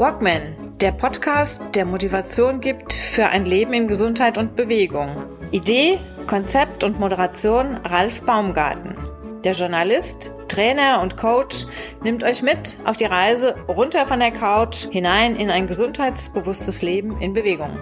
Walkman, der Podcast, der Motivation gibt für ein Leben in Gesundheit und Bewegung. Idee, Konzept und Moderation Ralf Baumgarten. Der Journalist, Trainer und Coach nimmt euch mit auf die Reise runter von der Couch hinein in ein gesundheitsbewusstes Leben in Bewegung.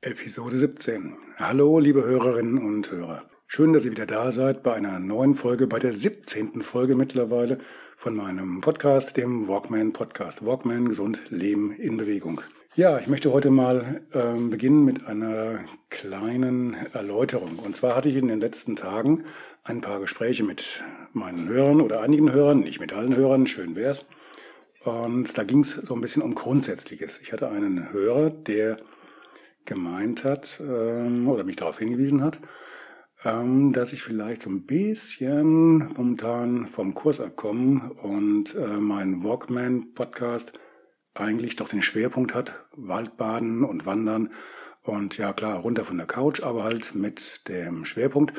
Episode 17. Hallo, liebe Hörerinnen und Hörer. Schön, dass ihr wieder da seid bei einer neuen Folge, bei der 17. Folge mittlerweile von meinem Podcast, dem Walkman Podcast. Walkman, gesund, Leben in Bewegung. Ja, ich möchte heute mal äh, beginnen mit einer kleinen Erläuterung. Und zwar hatte ich in den letzten Tagen ein paar Gespräche mit meinen Hörern oder einigen Hörern, nicht mit allen Hörern, schön wär's. Und da ging es so ein bisschen um Grundsätzliches. Ich hatte einen Hörer, der gemeint hat ähm, oder mich darauf hingewiesen hat, ähm, dass ich vielleicht so ein bisschen momentan vom Kurs abkomme und äh, mein Walkman-Podcast eigentlich doch den Schwerpunkt hat, Waldbaden und Wandern und ja klar, runter von der Couch, aber halt mit dem Schwerpunkt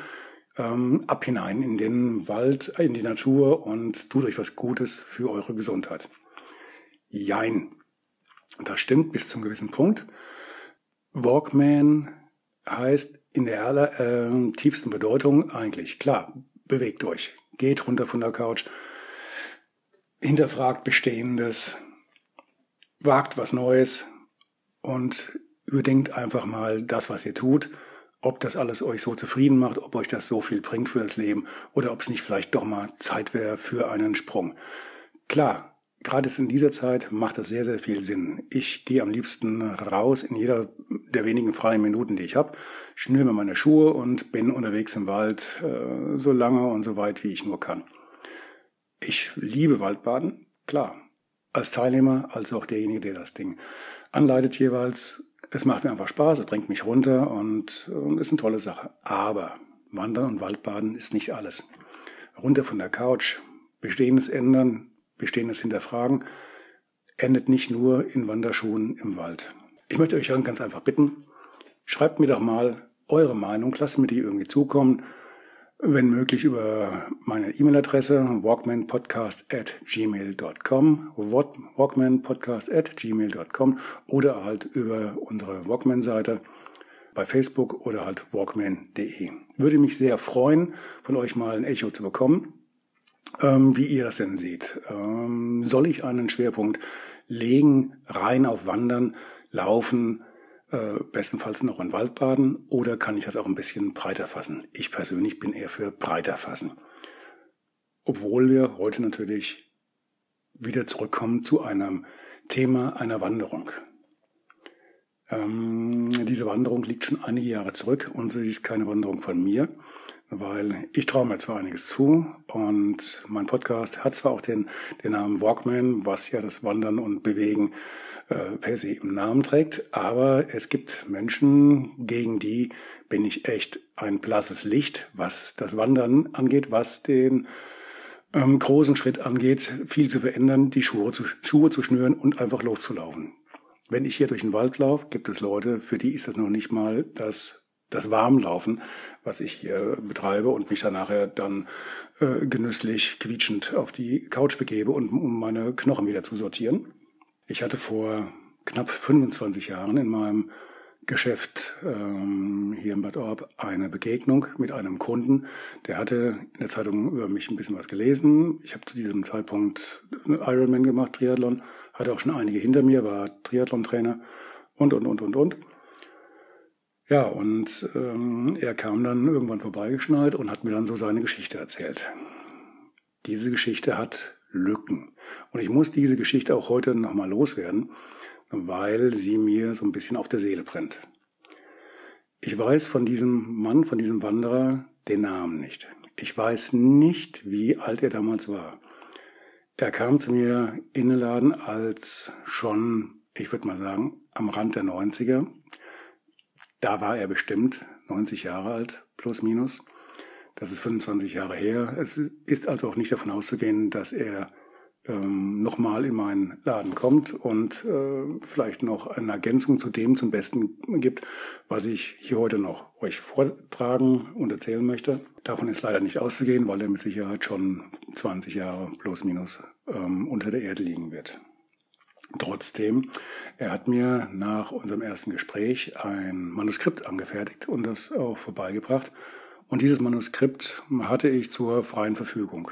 ähm, ab hinein in den Wald, in die Natur und tut euch was Gutes für eure Gesundheit. Jein. Das stimmt bis zum gewissen Punkt. Walkman heißt in der aller, äh, tiefsten Bedeutung eigentlich. Klar, bewegt euch, geht runter von der Couch, hinterfragt Bestehendes, wagt was Neues und überdenkt einfach mal das, was ihr tut, ob das alles euch so zufrieden macht, ob euch das so viel bringt für das Leben oder ob es nicht vielleicht doch mal Zeit wäre für einen Sprung. Klar, gerade in dieser Zeit macht das sehr, sehr viel Sinn. Ich gehe am liebsten raus in jeder der wenigen freien Minuten, die ich habe, schnür mir meine Schuhe und bin unterwegs im Wald äh, so lange und so weit, wie ich nur kann. Ich liebe Waldbaden, klar. Als Teilnehmer, als auch derjenige, der das Ding anleitet jeweils. Es macht mir einfach Spaß, es bringt mich runter und, und ist eine tolle Sache. Aber Wandern und Waldbaden ist nicht alles. Runter von der Couch, Bestehendes ändern, Bestehendes hinterfragen, endet nicht nur in Wanderschuhen im Wald. Ich möchte euch ganz einfach bitten, schreibt mir doch mal eure Meinung, lasst mir die irgendwie zukommen, wenn möglich über meine E-Mail-Adresse walkmanpodcast at gmail.com, walkmanpodcast at gmail.com oder halt über unsere Walkman-Seite bei Facebook oder halt walkman.de. Würde mich sehr freuen, von euch mal ein Echo zu bekommen ähm, wie ihr das denn seht. Ähm, soll ich einen Schwerpunkt legen, rein auf Wandern, Laufen, äh, bestenfalls noch in Waldbaden, oder kann ich das auch ein bisschen breiter fassen? Ich persönlich bin eher für breiter fassen. Obwohl wir heute natürlich wieder zurückkommen zu einem Thema einer Wanderung. Ähm, diese Wanderung liegt schon einige Jahre zurück und sie ist keine Wanderung von mir, weil ich traue mir zwar einiges zu und mein Podcast hat zwar auch den, den Namen Walkman, was ja das Wandern und Bewegen äh, per se im Namen trägt, aber es gibt Menschen, gegen die bin ich echt ein blasses Licht, was das Wandern angeht, was den ähm, großen Schritt angeht, viel zu verändern, die Schuhe zu, Schuhe zu schnüren und einfach loszulaufen. Wenn ich hier durch den Wald laufe, gibt es Leute, für die ist das noch nicht mal das das Warmlaufen, was ich hier betreibe und mich dann nachher dann äh, genüsslich quietschend auf die Couch begebe, und, um meine Knochen wieder zu sortieren. Ich hatte vor knapp 25 Jahren in meinem Geschäft ähm, hier in Bad Orb eine Begegnung mit einem Kunden. Der hatte in der Zeitung über mich ein bisschen was gelesen. Ich habe zu diesem Zeitpunkt Ironman gemacht, Triathlon, hatte auch schon einige hinter mir, war Triathlon-Trainer und, und, und, und, und. Ja, und ähm, er kam dann irgendwann vorbeigeschneit und hat mir dann so seine Geschichte erzählt. Diese Geschichte hat Lücken. Und ich muss diese Geschichte auch heute nochmal loswerden, weil sie mir so ein bisschen auf der Seele brennt. Ich weiß von diesem Mann, von diesem Wanderer den Namen nicht. Ich weiß nicht, wie alt er damals war. Er kam zu mir in den Laden als schon, ich würde mal sagen, am Rand der 90er, da war er bestimmt 90 Jahre alt, plus minus. Das ist 25 Jahre her. Es ist also auch nicht davon auszugehen, dass er ähm, nochmal in meinen Laden kommt und äh, vielleicht noch eine Ergänzung zu dem zum Besten gibt, was ich hier heute noch euch vortragen und erzählen möchte. Davon ist leider nicht auszugehen, weil er mit Sicherheit schon 20 Jahre plus minus ähm, unter der Erde liegen wird. Trotzdem, er hat mir nach unserem ersten Gespräch ein Manuskript angefertigt und das auch vorbeigebracht. Und dieses Manuskript hatte ich zur freien Verfügung.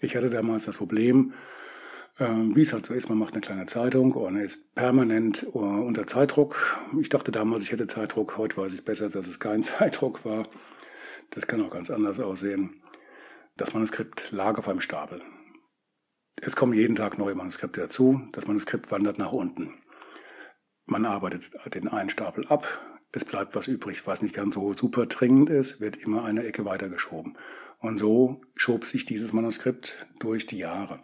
Ich hatte damals das Problem, ähm, wie es halt so ist, man macht eine kleine Zeitung und ist permanent uh, unter Zeitdruck. Ich dachte damals, ich hätte Zeitdruck. Heute weiß ich besser, dass es kein Zeitdruck war. Das kann auch ganz anders aussehen. Das Manuskript lag auf einem Stapel. Es kommen jeden Tag neue Manuskripte dazu. Das Manuskript wandert nach unten. Man arbeitet den einen Stapel ab. Es bleibt was übrig, was nicht ganz so super dringend ist, wird immer eine Ecke weitergeschoben. Und so schob sich dieses Manuskript durch die Jahre.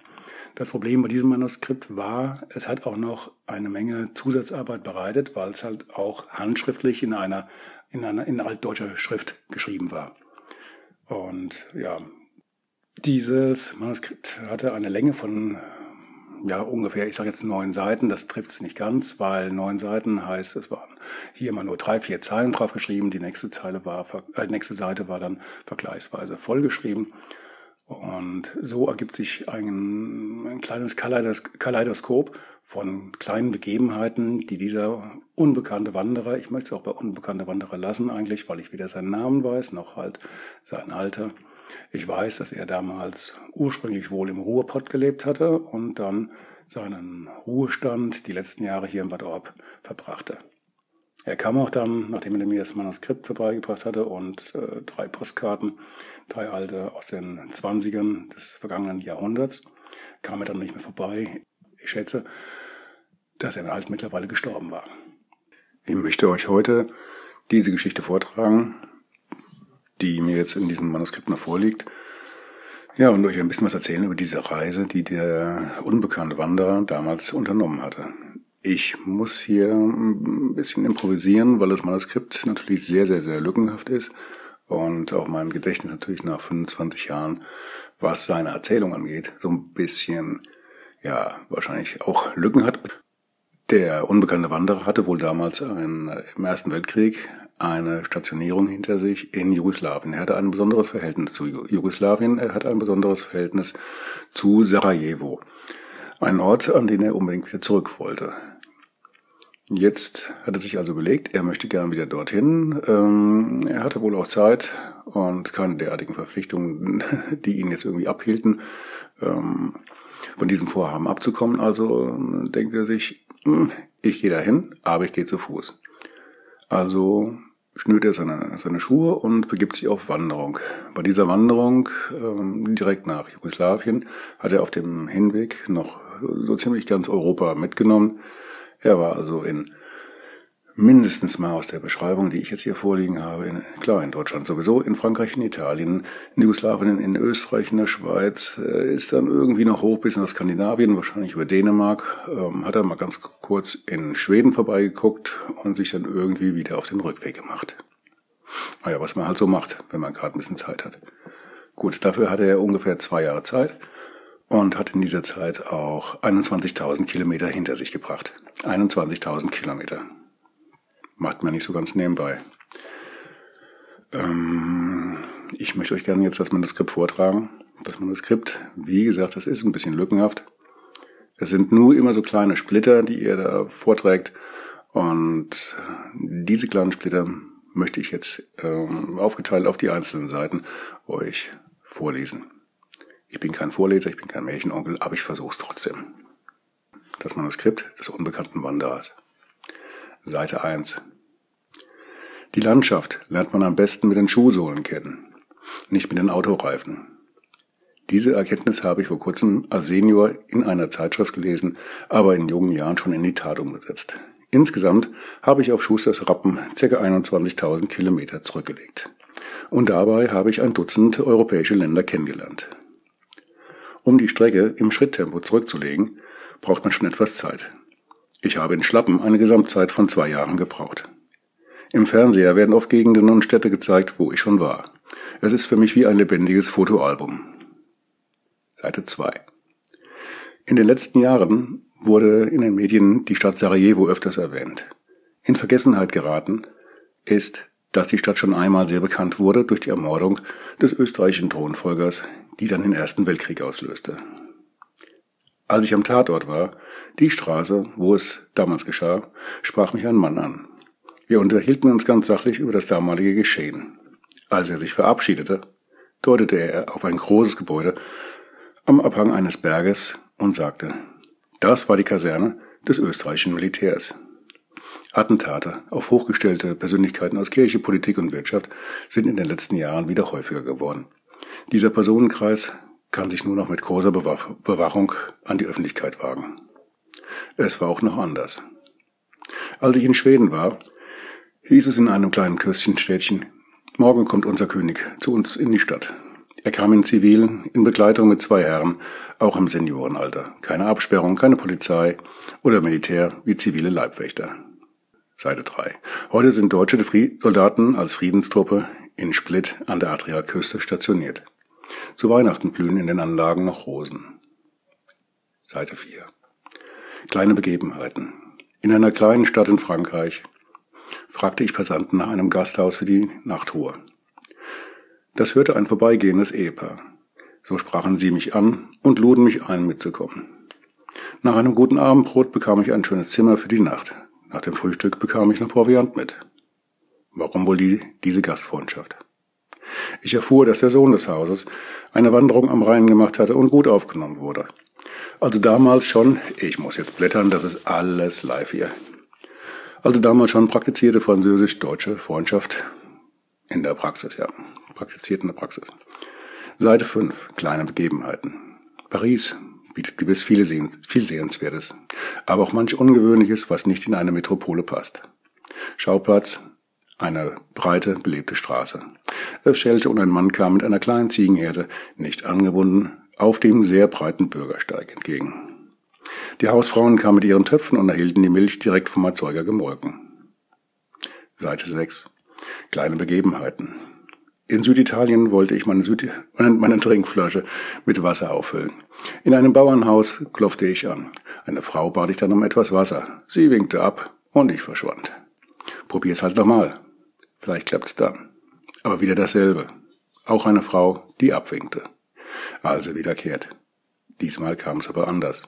Das Problem bei diesem Manuskript war, es hat auch noch eine Menge Zusatzarbeit bereitet, weil es halt auch handschriftlich in einer, in einer, in altdeutscher Schrift geschrieben war. Und ja, dieses Manuskript hatte eine Länge von ja ungefähr, ich sage jetzt neun Seiten, das trifft es nicht ganz, weil neun Seiten heißt, es waren hier immer nur drei, vier Zeilen drauf geschrieben, die nächste Zeile war, äh, nächste Seite war dann vergleichsweise vollgeschrieben. Und so ergibt sich ein, ein kleines Kaleidoskop von kleinen Begebenheiten, die dieser unbekannte Wanderer, ich möchte es auch bei unbekannter Wanderer lassen eigentlich, weil ich weder seinen Namen weiß, noch halt sein Alter. Ich weiß, dass er damals ursprünglich wohl im Ruhrpott gelebt hatte und dann seinen Ruhestand die letzten Jahre hier in Bad Orb verbrachte. Er kam auch dann, nachdem er mir das Manuskript vorbeigebracht hatte und äh, drei Postkarten, drei alte aus den Zwanzigern des vergangenen Jahrhunderts, kam er dann nicht mehr vorbei. Ich schätze, dass er halt mittlerweile gestorben war. Ich möchte euch heute diese Geschichte vortragen, die mir jetzt in diesem Manuskript noch vorliegt. Ja, und euch ein bisschen was erzählen über diese Reise, die der unbekannte Wanderer damals unternommen hatte. Ich muss hier ein bisschen improvisieren, weil das Manuskript natürlich sehr, sehr, sehr lückenhaft ist und auch mein Gedächtnis natürlich nach 25 Jahren, was seine Erzählung angeht, so ein bisschen, ja, wahrscheinlich auch Lücken hat. Der unbekannte Wanderer hatte wohl damals ein, im Ersten Weltkrieg eine Stationierung hinter sich in Jugoslawien. Er hatte ein besonderes Verhältnis zu Jugoslawien, er hatte ein besonderes Verhältnis zu Sarajevo. Ein Ort, an den er unbedingt wieder zurück wollte. Jetzt hat er sich also überlegt, er möchte gern wieder dorthin. Ähm, er hatte wohl auch Zeit und keine derartigen Verpflichtungen, die ihn jetzt irgendwie abhielten, ähm, von diesem Vorhaben abzukommen. Also denkt er sich, ich gehe dahin, aber ich gehe zu Fuß. Also schnürt er seine, seine Schuhe und begibt sich auf Wanderung. Bei dieser Wanderung ähm, direkt nach Jugoslawien hat er auf dem Hinweg noch so ziemlich ganz Europa mitgenommen. Er war also in mindestens mal aus der Beschreibung, die ich jetzt hier vorliegen habe, in, klar in Deutschland sowieso, in Frankreich, in Italien, in Jugoslawien, in Österreich, in der Schweiz, äh, ist dann irgendwie noch hoch bis nach Skandinavien, wahrscheinlich über Dänemark, ähm, hat er mal ganz kurz in Schweden vorbeigeguckt und sich dann irgendwie wieder auf den Rückweg gemacht. Naja, was man halt so macht, wenn man gerade ein bisschen Zeit hat. Gut, dafür hatte er ungefähr zwei Jahre Zeit und hat in dieser Zeit auch 21.000 Kilometer hinter sich gebracht. 21.000 Kilometer macht man nicht so ganz nebenbei. Ähm, ich möchte euch gerne jetzt das Manuskript vortragen. Das Manuskript, wie gesagt, das ist ein bisschen lückenhaft. Es sind nur immer so kleine Splitter, die ihr da vorträgt. Und diese kleinen Splitter möchte ich jetzt ähm, aufgeteilt auf die einzelnen Seiten euch vorlesen. Ich bin kein Vorleser, ich bin kein Märchenonkel, aber ich versuche es trotzdem. Das Manuskript des unbekannten Wanderers. Seite 1. Die Landschaft lernt man am besten mit den Schuhsohlen kennen, nicht mit den Autoreifen. Diese Erkenntnis habe ich vor kurzem als Senior in einer Zeitschrift gelesen, aber in jungen Jahren schon in die Tat umgesetzt. Insgesamt habe ich auf Schusters Rappen ca. 21.000 Kilometer zurückgelegt. Und dabei habe ich ein Dutzend europäische Länder kennengelernt. Um die Strecke im Schritttempo zurückzulegen, braucht man schon etwas Zeit. Ich habe in Schlappen eine Gesamtzeit von zwei Jahren gebraucht. Im Fernseher werden oft Gegenden und Städte gezeigt, wo ich schon war. Es ist für mich wie ein lebendiges Fotoalbum. Seite 2. In den letzten Jahren wurde in den Medien die Stadt Sarajevo öfters erwähnt. In Vergessenheit geraten ist, dass die Stadt schon einmal sehr bekannt wurde durch die Ermordung des österreichischen Thronfolgers, die dann den Ersten Weltkrieg auslöste. Als ich am Tatort war, die Straße, wo es damals geschah, sprach mich ein Mann an. Wir unterhielten uns ganz sachlich über das damalige Geschehen. Als er sich verabschiedete, deutete er auf ein großes Gebäude am Abhang eines Berges und sagte, das war die Kaserne des österreichischen Militärs. Attentate auf hochgestellte Persönlichkeiten aus Kirche, Politik und Wirtschaft sind in den letzten Jahren wieder häufiger geworden. Dieser Personenkreis kann sich nur noch mit großer Bewachung an die Öffentlichkeit wagen. Es war auch noch anders. Als ich in Schweden war, hieß es in einem kleinen Küstenstädtchen, morgen kommt unser König zu uns in die Stadt. Er kam in Zivil, in Begleitung mit zwei Herren, auch im Seniorenalter. Keine Absperrung, keine Polizei oder Militär wie zivile Leibwächter. Seite 3. Heute sind deutsche Soldaten als Friedenstruppe in Split an der Adriaküste stationiert. Zu Weihnachten blühen in den Anlagen noch Rosen. Seite 4. Kleine Begebenheiten. In einer kleinen Stadt in Frankreich fragte ich Passanten nach einem Gasthaus für die Nachtruhe. Das hörte ein vorbeigehendes Ehepaar. So sprachen sie mich an und luden mich ein, mitzukommen. Nach einem guten Abendbrot bekam ich ein schönes Zimmer für die Nacht. Nach dem Frühstück bekam ich noch Proviant mit. Warum wohl die, diese Gastfreundschaft? Ich erfuhr, dass der Sohn des Hauses eine Wanderung am Rhein gemacht hatte und gut aufgenommen wurde. Also damals schon, ich muss jetzt blättern, das ist alles live hier. Also damals schon praktizierte französisch-deutsche Freundschaft in der Praxis, ja praktiziert in der Praxis. Seite 5. Kleine Begebenheiten. Paris bietet gewiss viele Sehens viel Sehenswertes, aber auch manch Ungewöhnliches, was nicht in eine Metropole passt. Schauplatz, eine breite, belebte Straße. Es schellte und ein Mann kam mit einer kleinen Ziegenherde, nicht angebunden, auf dem sehr breiten Bürgersteig entgegen. Die Hausfrauen kamen mit ihren Töpfen und erhielten die Milch direkt vom Erzeuger gemolken. Seite 6. Kleine Begebenheiten. In Süditalien wollte ich meine, Süd meine Trinkflasche mit Wasser auffüllen. In einem Bauernhaus klopfte ich an. Eine Frau bat ich dann um etwas Wasser. Sie winkte ab und ich verschwand. Probier's halt nochmal. Vielleicht klappt's dann. Aber wieder dasselbe. Auch eine Frau, die abwinkte. Also wiederkehrt. Diesmal kam's aber anders.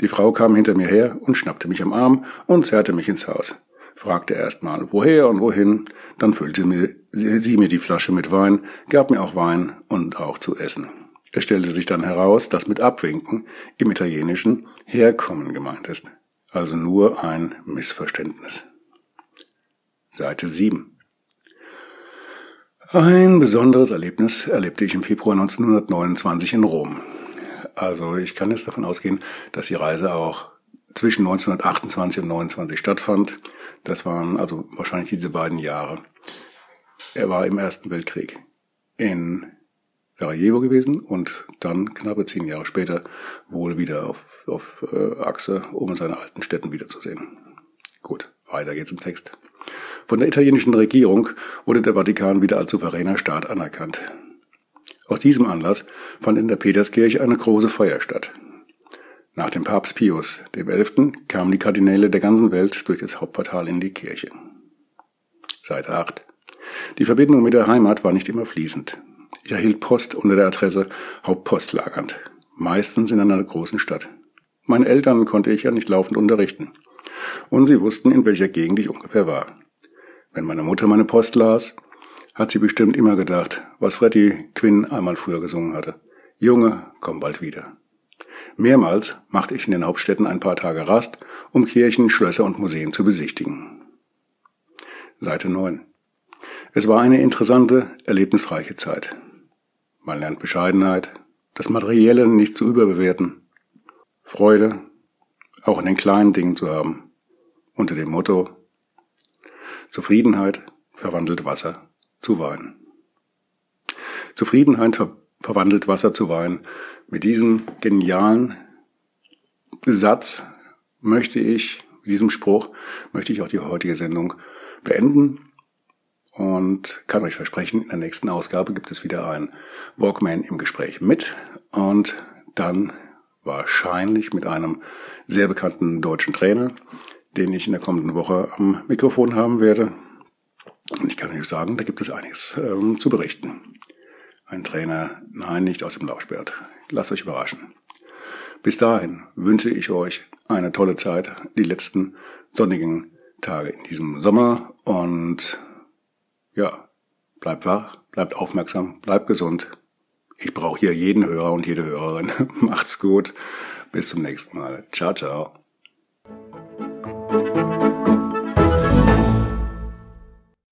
Die Frau kam hinter mir her und schnappte mich am Arm und zerrte mich ins Haus fragte erstmal woher und wohin, dann füllte mir, sie mir die Flasche mit Wein, gab mir auch Wein und auch zu essen. Es stellte sich dann heraus, dass mit Abwinken im Italienischen herkommen gemeint ist, also nur ein Missverständnis. Seite 7 Ein besonderes Erlebnis erlebte ich im Februar 1929 in Rom. Also ich kann jetzt davon ausgehen, dass die Reise auch zwischen 1928 und 1929 stattfand. Das waren also wahrscheinlich diese beiden Jahre. Er war im Ersten Weltkrieg in Sarajevo gewesen und dann knappe zehn Jahre später wohl wieder auf, auf äh, Achse, um seine alten Städten wiederzusehen. Gut, weiter geht's im Text. Von der italienischen Regierung wurde der Vatikan wieder als souveräner Staat anerkannt. Aus diesem Anlass fand in der Peterskirche eine große Feier statt. Nach dem Papst Pius XI. kamen die Kardinäle der ganzen Welt durch das Hauptportal in die Kirche. Seite 8. Die Verbindung mit der Heimat war nicht immer fließend. Ich erhielt Post unter der Adresse Hauptpost lagernd, meistens in einer großen Stadt. Meine Eltern konnte ich ja nicht laufend unterrichten. Und sie wussten, in welcher Gegend ich ungefähr war. Wenn meine Mutter meine Post las, hat sie bestimmt immer gedacht, was Freddie Quinn einmal früher gesungen hatte. Junge, komm bald wieder. Mehrmals machte ich in den Hauptstädten ein paar Tage Rast, um Kirchen, Schlösser und Museen zu besichtigen. Seite 9. Es war eine interessante, erlebnisreiche Zeit. Man lernt Bescheidenheit, das Materielle nicht zu überbewerten, Freude, auch in den kleinen Dingen zu haben, unter dem Motto Zufriedenheit verwandelt Wasser zu Wein. Zufriedenheit ver verwandelt Wasser zu Wein mit diesem genialen Satz möchte ich, mit diesem Spruch, möchte ich auch die heutige Sendung beenden und kann euch versprechen, in der nächsten Ausgabe gibt es wieder ein Walkman im Gespräch mit und dann Wahrscheinlich mit einem sehr bekannten deutschen Trainer, den ich in der kommenden Woche am Mikrofon haben werde. Und ich kann euch sagen, da gibt es einiges ähm, zu berichten. Ein Trainer, nein, nicht aus dem Laufsperrt. Lasst euch überraschen. Bis dahin wünsche ich euch eine tolle Zeit, die letzten sonnigen Tage in diesem Sommer und ja, bleibt wach, bleibt aufmerksam, bleibt gesund. Ich brauche hier jeden Hörer und jede Hörerin. Macht's gut. Bis zum nächsten Mal. Ciao, ciao.